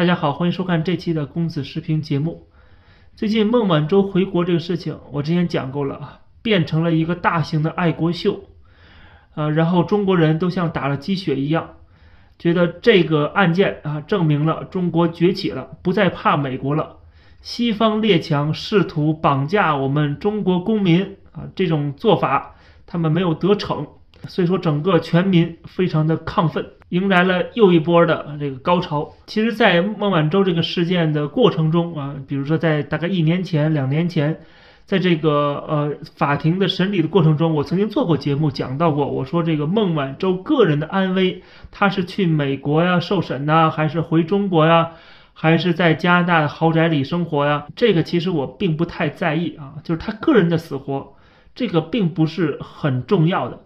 大家好，欢迎收看这期的公子视频节目。最近孟晚舟回国这个事情，我之前讲过了，变成了一个大型的爱国秀，呃，然后中国人都像打了鸡血一样，觉得这个案件啊，证明了中国崛起了，不再怕美国了。西方列强试图绑架我们中国公民啊，这种做法他们没有得逞，所以说整个全民非常的亢奋。迎来了又一波的这个高潮。其实，在孟晚舟这个事件的过程中啊，比如说在大概一年前、两年前，在这个呃法庭的审理的过程中，我曾经做过节目讲到过，我说这个孟晚舟个人的安危，他是去美国呀受审呢，还是回中国呀，还是在加拿大的豪宅里生活呀？这个其实我并不太在意啊，就是他个人的死活，这个并不是很重要的。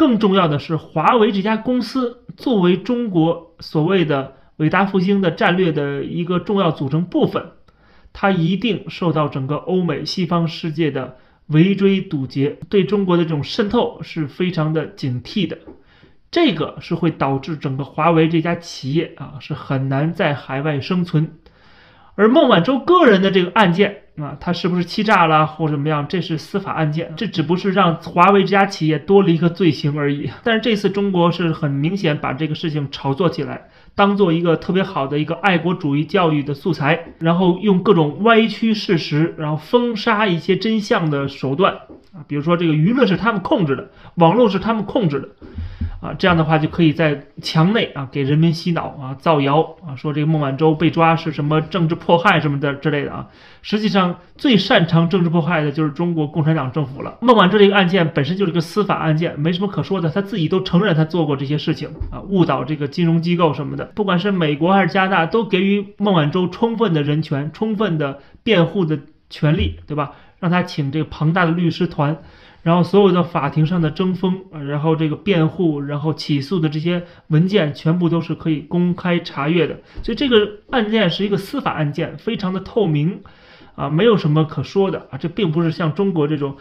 更重要的是，华为这家公司作为中国所谓的伟大复兴的战略的一个重要组成部分，它一定受到整个欧美西方世界的围追堵截，对中国的这种渗透是非常的警惕的。这个是会导致整个华为这家企业啊是很难在海外生存。而孟晚舟个人的这个案件。啊，他是不是欺诈了或怎么样？这是司法案件，这只不是让华为这家企业多了一个罪行而已。但是这次中国是很明显把这个事情炒作起来，当做一个特别好的一个爱国主义教育的素材，然后用各种歪曲事实，然后封杀一些真相的手段啊，比如说这个舆论是他们控制的，网络是他们控制的。啊，这样的话就可以在墙内啊给人民洗脑啊造谣啊，说这个孟晚舟被抓是什么政治迫害什么的之类的啊。实际上最擅长政治迫害的就是中国共产党政府了。孟晚舟这个案件本身就是个司法案件，没什么可说的，他自己都承认他做过这些事情啊，误导这个金融机构什么的。不管是美国还是加拿大，都给予孟晚舟充分的人权、充分的辩护的权利，对吧？让他请这个庞大的律师团。然后所有的法庭上的争锋，然后这个辩护，然后起诉的这些文件，全部都是可以公开查阅的。所以这个案件是一个司法案件，非常的透明，啊，没有什么可说的啊。这并不是像中国这种，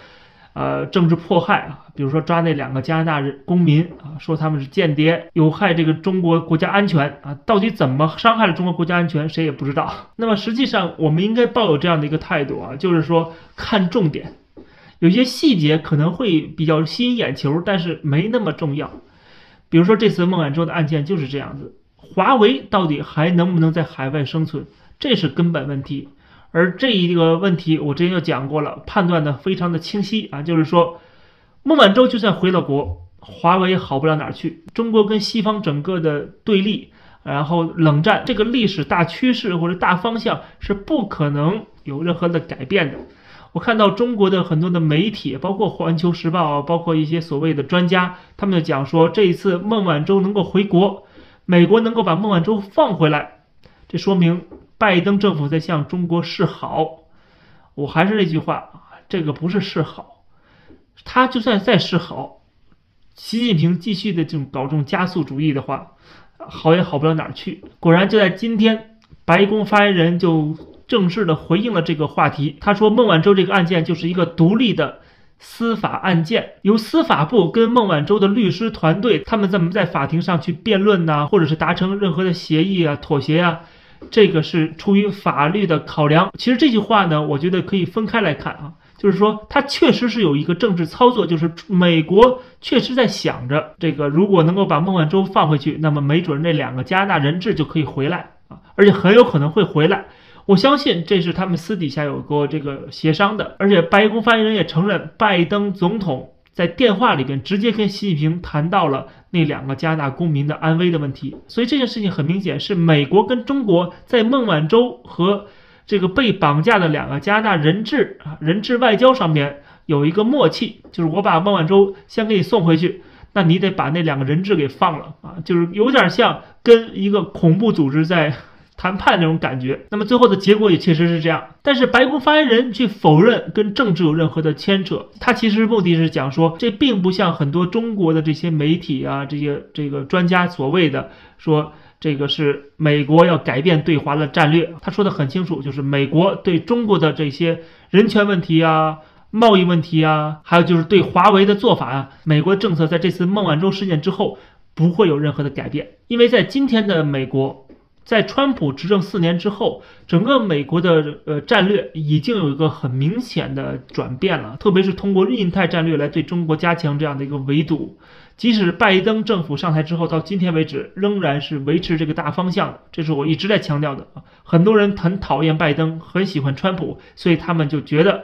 呃，政治迫害啊，比如说抓那两个加拿大人公民啊，说他们是间谍，有害这个中国国家安全啊。到底怎么伤害了中国国家安全，谁也不知道。那么实际上，我们应该抱有这样的一个态度啊，就是说看重点。有些细节可能会比较吸引眼球，但是没那么重要。比如说这次孟晚舟的案件就是这样子，华为到底还能不能在海外生存，这是根本问题。而这一个问题我之前就讲过了，判断的非常的清晰啊，就是说孟晚舟就算回了国，华为也好不了哪儿去。中国跟西方整个的对立，然后冷战这个历史大趋势或者大方向是不可能有任何的改变的。我看到中国的很多的媒体，包括《环球时报》，包括一些所谓的专家，他们就讲说，这一次孟晚舟能够回国，美国能够把孟晚舟放回来，这说明拜登政府在向中国示好。我还是那句话，这个不是示好，他就算再示好，习近平继续的这种搞这种加速主义的话，好也好不了哪儿去。果然，就在今天，白宫发言人就。正式的回应了这个话题，他说孟晚舟这个案件就是一个独立的司法案件，由司法部跟孟晚舟的律师团队，他们怎么在法庭上去辩论呢？或者是达成任何的协议啊、妥协啊？这个是出于法律的考量。其实这句话呢，我觉得可以分开来看啊，就是说他确实是有一个政治操作，就是美国确实在想着这个，如果能够把孟晚舟放回去，那么没准那两个加拿大人质就可以回来啊，而且很有可能会回来。我相信这是他们私底下有过这个协商的，而且白宫发言人也承认，拜登总统在电话里边直接跟习近平谈到了那两个加拿大公民的安危的问题。所以这件事情很明显是美国跟中国在孟晚舟和这个被绑架的两个加拿大人质啊人质外交上面有一个默契，就是我把孟晚舟先给你送回去，那你得把那两个人质给放了啊，就是有点像跟一个恐怖组织在。谈判那种感觉，那么最后的结果也确实是这样。但是白宫发言人却否认跟政治有任何的牵扯，他其实目的是讲说，这并不像很多中国的这些媒体啊，这些这个专家所谓的说这个是美国要改变对华的战略。他说的很清楚，就是美国对中国的这些人权问题啊、贸易问题啊，还有就是对华为的做法啊，美国政策在这次孟晚舟事件之后不会有任何的改变，因为在今天的美国。在川普执政四年之后，整个美国的呃战略已经有一个很明显的转变了，特别是通过印太战略来对中国加强这样的一个围堵。即使拜登政府上台之后，到今天为止仍然是维持这个大方向，这是我一直在强调的啊。很多人很讨厌拜登，很喜欢川普，所以他们就觉得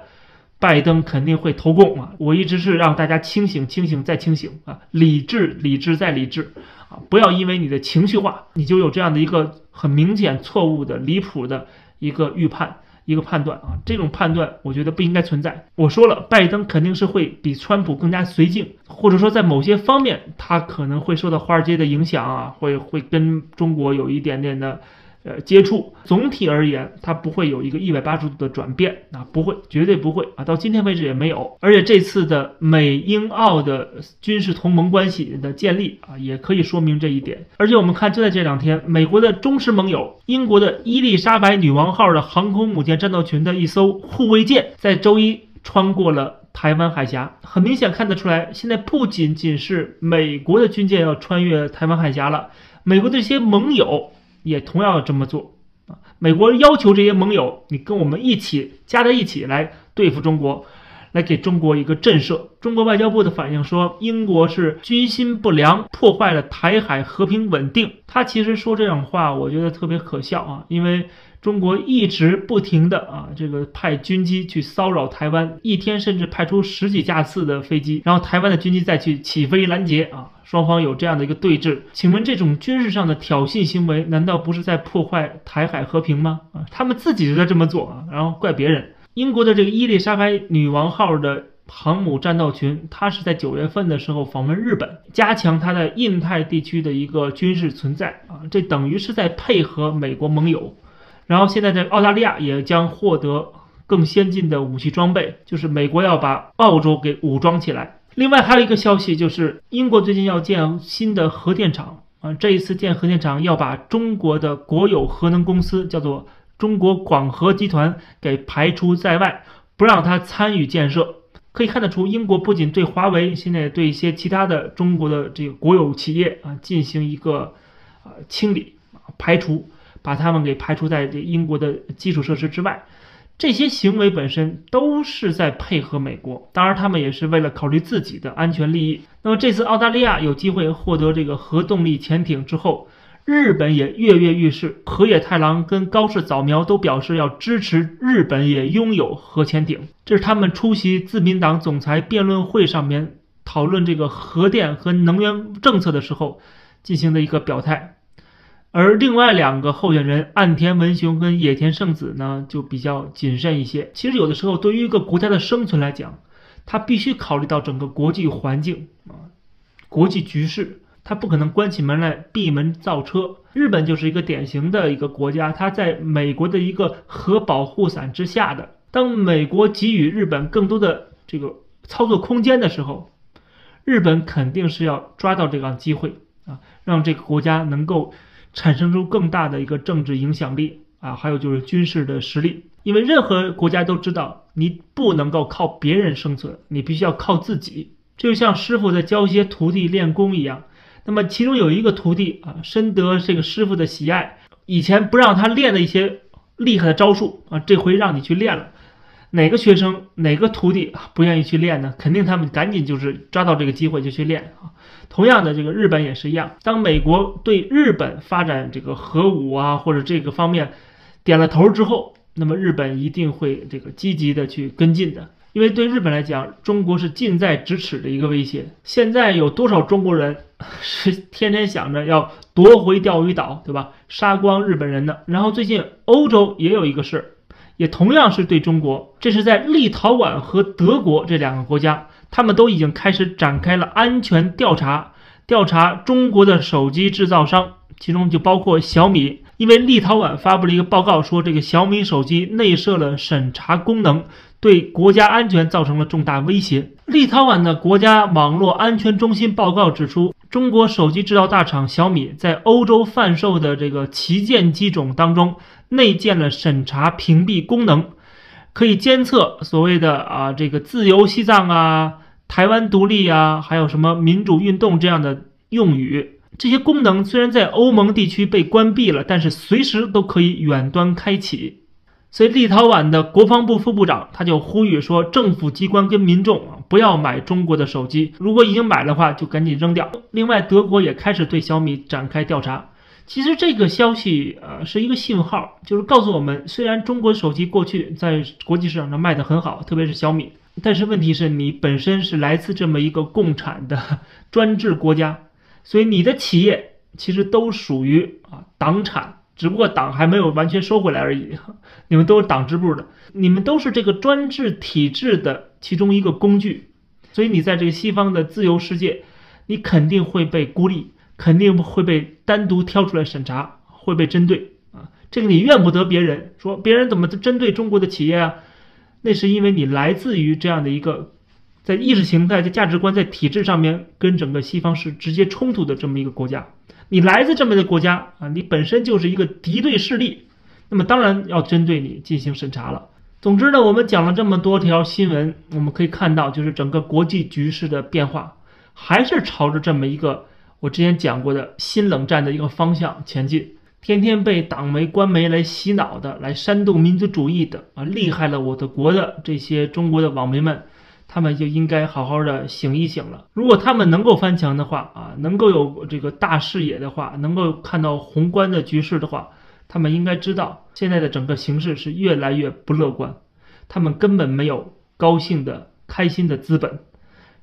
拜登肯定会投共啊。我一直是让大家清醒、清醒再清醒啊，理智、理智再理智。啊不要因为你的情绪化，你就有这样的一个很明显错误的、离谱的一个预判、一个判断啊！这种判断我觉得不应该存在。我说了，拜登肯定是会比川普更加随性，或者说在某些方面他可能会受到华尔街的影响啊，会会跟中国有一点点的。呃，接触总体而言，它不会有一个一百八十度的转变啊，不会，绝对不会啊，到今天为止也没有。而且这次的美英澳的军事同盟关系的建立啊，也可以说明这一点。而且我们看，就在这两天，美国的忠实盟友英国的伊丽莎白女王号的航空母舰战斗群的一艘护卫舰，在周一穿过了台湾海峡。很明显看得出来，现在不仅仅是美国的军舰要穿越台湾海峡了，美国的这些盟友。也同样这么做啊！美国要求这些盟友，你跟我们一起加在一起来对付中国，来给中国一个震慑。中国外交部的反应说，英国是军心不良，破坏了台海和平稳定。他其实说这种话，我觉得特别可笑啊，因为。中国一直不停的啊，这个派军机去骚扰台湾，一天甚至派出十几架次的飞机，然后台湾的军机再去起飞拦截啊，双方有这样的一个对峙。请问这种军事上的挑衅行为，难道不是在破坏台海和平吗？啊，他们自己就在这么做啊，然后怪别人。英国的这个伊丽莎白女王号的航母战斗群，它是在九月份的时候访问日本，加强它在印太地区的一个军事存在啊，这等于是在配合美国盟友。然后现在在澳大利亚也将获得更先进的武器装备，就是美国要把澳洲给武装起来。另外还有一个消息，就是英国最近要建新的核电厂啊，这一次建核电厂要把中国的国有核能公司叫做中国广核集团给排除在外，不让它参与建设。可以看得出，英国不仅对华为，现在对一些其他的中国的这个国有企业啊进行一个啊清理啊排除。把他们给排除在这英国的基础设施之外，这些行为本身都是在配合美国，当然他们也是为了考虑自己的安全利益。那么这次澳大利亚有机会获得这个核动力潜艇之后，日本也跃跃欲试，河野太郎跟高市早苗都表示要支持日本也拥有核潜艇，这是他们出席自民党总裁辩论会上面讨论这个核电和能源政策的时候进行的一个表态。而另外两个候选人岸田文雄跟野田圣子呢，就比较谨慎一些。其实有的时候，对于一个国家的生存来讲，他必须考虑到整个国际环境啊，国际局势，他不可能关起门来闭门造车。日本就是一个典型的一个国家，它在美国的一个核保护伞之下的。当美国给予日本更多的这个操作空间的时候，日本肯定是要抓到这个机会啊，让这个国家能够。产生出更大的一个政治影响力啊，还有就是军事的实力，因为任何国家都知道，你不能够靠别人生存，你必须要靠自己。这就像师傅在教一些徒弟练功一样，那么其中有一个徒弟啊，深得这个师傅的喜爱，以前不让他练的一些厉害的招数啊，这回让你去练了。哪个学生哪个徒弟不愿意去练呢？肯定他们赶紧就是抓到这个机会就去练啊。同样的，这个日本也是一样。当美国对日本发展这个核武啊或者这个方面点了头之后，那么日本一定会这个积极的去跟进的。因为对日本来讲，中国是近在咫尺的一个威胁。现在有多少中国人 是天天想着要夺回钓鱼岛，对吧？杀光日本人的。然后最近欧洲也有一个事儿。也同样是对中国，这是在立陶宛和德国这两个国家，他们都已经开始展开了安全调查，调查中国的手机制造商，其中就包括小米，因为立陶宛发布了一个报告，说这个小米手机内设了审查功能，对国家安全造成了重大威胁。立陶宛的国家网络安全中心报告指出，中国手机制造大厂小米在欧洲贩售的这个旗舰机种当中。内建了审查屏蔽功能，可以监测所谓的啊这个自由西藏啊、台湾独立啊，还有什么民主运动这样的用语。这些功能虽然在欧盟地区被关闭了，但是随时都可以远端开启。所以，立陶宛的国防部副部长他就呼吁说，政府机关跟民众啊不要买中国的手机，如果已经买的话，就赶紧扔掉。另外，德国也开始对小米展开调查。其实这个消息呃是一个信号，就是告诉我们，虽然中国手机过去在国际市场上卖得很好，特别是小米，但是问题是你本身是来自这么一个共产的专制国家，所以你的企业其实都属于啊党产。只不过党还没有完全收回来而已，你们都是党支部的，你们都是这个专制体制的其中一个工具，所以你在这个西方的自由世界，你肯定会被孤立，肯定会被单独挑出来审查，会被针对啊！这个你怨不得别人，说别人怎么针对中国的企业啊？那是因为你来自于这样的一个，在意识形态、在价值观、在体制上面跟整个西方是直接冲突的这么一个国家。你来自这么一个国家啊，你本身就是一个敌对势力，那么当然要针对你进行审查了。总之呢，我们讲了这么多条新闻，我们可以看到，就是整个国际局势的变化，还是朝着这么一个我之前讲过的新冷战的一个方向前进。天天被党媒官媒来洗脑的，来煽动民族主义的啊，厉害了我的国的这些中国的网民们。他们就应该好好的醒一醒了。如果他们能够翻墙的话啊，能够有这个大视野的话，能够看到宏观的局势的话，他们应该知道现在的整个形势是越来越不乐观，他们根本没有高兴的、开心的资本。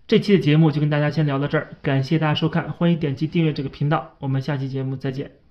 这期的节目就跟大家先聊到这儿，感谢大家收看，欢迎点击订阅这个频道，我们下期节目再见。